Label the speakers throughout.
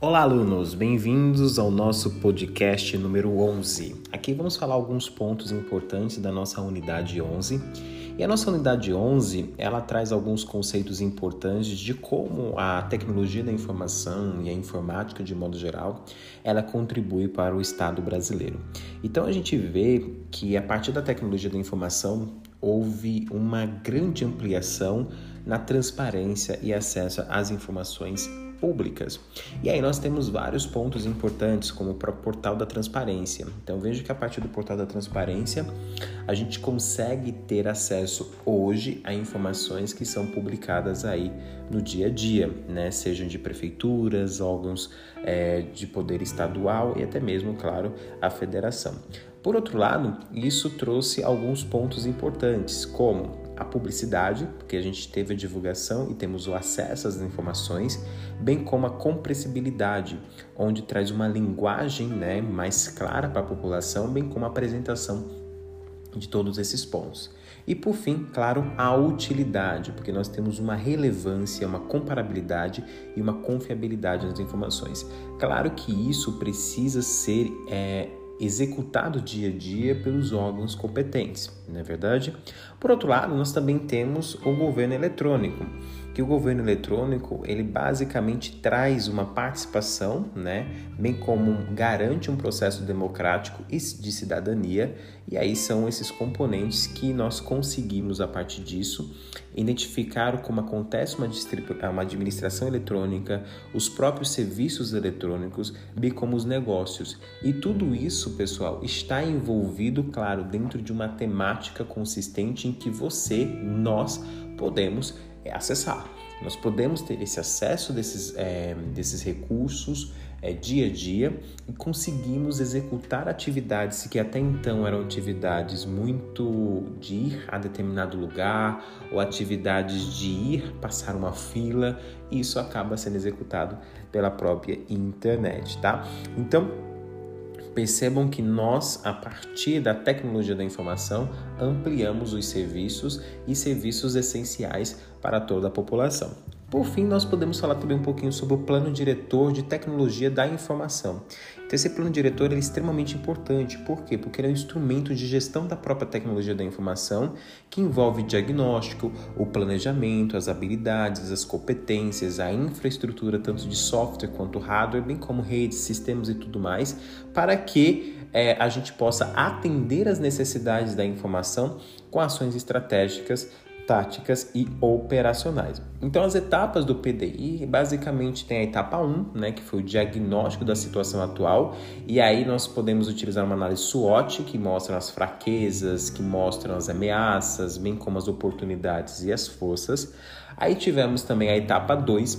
Speaker 1: Olá, alunos! Bem-vindos ao nosso podcast número 11. Aqui vamos falar alguns pontos importantes da nossa unidade 11. E a nossa unidade 11, ela traz alguns conceitos importantes de como a tecnologia da informação e a informática de modo geral, ela contribui para o Estado brasileiro. Então a gente vê que a partir da tecnologia da informação houve uma grande ampliação na transparência e acesso às informações públicas. E aí nós temos vários pontos importantes, como o próprio portal da transparência. Então veja que a partir do portal da transparência, a gente consegue ter acesso hoje a informações que são publicadas aí no dia a dia, né? Sejam de prefeituras, órgãos é, de poder estadual e até mesmo, claro, a federação. Por outro lado, isso trouxe alguns pontos importantes, como a publicidade, porque a gente teve a divulgação e temos o acesso às informações, bem como a compreensibilidade, onde traz uma linguagem né, mais clara para a população, bem como a apresentação de todos esses pontos. E por fim, claro, a utilidade, porque nós temos uma relevância, uma comparabilidade e uma confiabilidade nas informações. Claro que isso precisa ser é, executado dia a dia pelos órgãos competentes, não é verdade? Por outro lado, nós também temos o governo eletrônico, que o governo eletrônico ele basicamente traz uma participação, né, bem como garante um processo democrático e de cidadania, e aí são esses componentes que nós conseguimos a partir disso identificar como acontece uma, uma administração eletrônica, os próprios serviços eletrônicos, bem como os negócios. E tudo isso, pessoal, está envolvido, claro, dentro de uma temática consistente em que você, nós podemos acessar. Nós podemos ter esse acesso desses, é, desses recursos é, dia a dia e conseguimos executar atividades que até então eram atividades muito de ir a determinado lugar ou atividades de ir passar uma fila, e isso acaba sendo executado pela própria internet, tá? Então, Percebam que nós, a partir da tecnologia da informação, ampliamos os serviços e serviços essenciais para toda a população. Por fim, nós podemos falar também um pouquinho sobre o plano diretor de tecnologia da informação. Então, esse plano diretor é extremamente importante. Por quê? Porque ele é um instrumento de gestão da própria tecnologia da informação que envolve diagnóstico, o planejamento, as habilidades, as competências, a infraestrutura, tanto de software quanto hardware, bem como redes, sistemas e tudo mais, para que é, a gente possa atender às necessidades da informação com ações estratégicas táticas e operacionais. Então, as etapas do PDI basicamente tem a etapa 1, né, que foi o diagnóstico da situação atual, e aí nós podemos utilizar uma análise SWOT, que mostra as fraquezas, que mostram as ameaças, bem como as oportunidades e as forças. Aí tivemos também a etapa 2,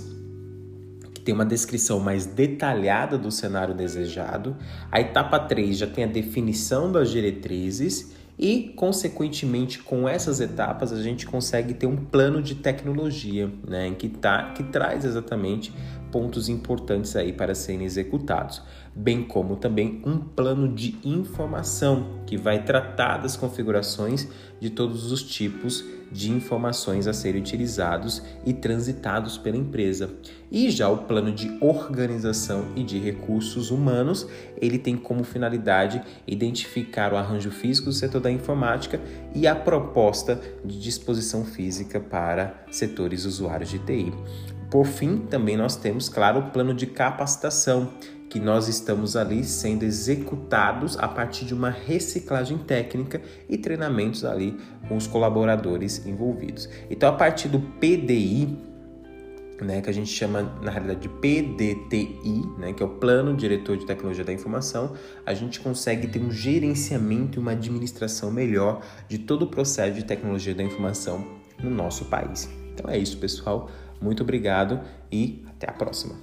Speaker 1: que tem uma descrição mais detalhada do cenário desejado. A etapa 3 já tem a definição das diretrizes e, consequentemente, com essas etapas, a gente consegue ter um plano de tecnologia, né, que, tá, que traz exatamente pontos importantes aí para serem executados, bem como também um plano de informação que vai tratar das configurações de todos os tipos de informações a serem utilizados e transitados pela empresa. E já o plano de organização e de recursos humanos, ele tem como finalidade identificar o arranjo físico do setor da informática e a proposta de disposição física para setores usuários de TI. Por fim, também nós temos, claro, o plano de capacitação, que nós estamos ali sendo executados a partir de uma reciclagem técnica e treinamentos ali com os colaboradores envolvidos. Então, a partir do PDI, né, que a gente chama na realidade de PDTI, né, que é o Plano Diretor de Tecnologia da Informação, a gente consegue ter um gerenciamento e uma administração melhor de todo o processo de tecnologia da informação no nosso país. Então é isso, pessoal. Muito obrigado e até a próxima.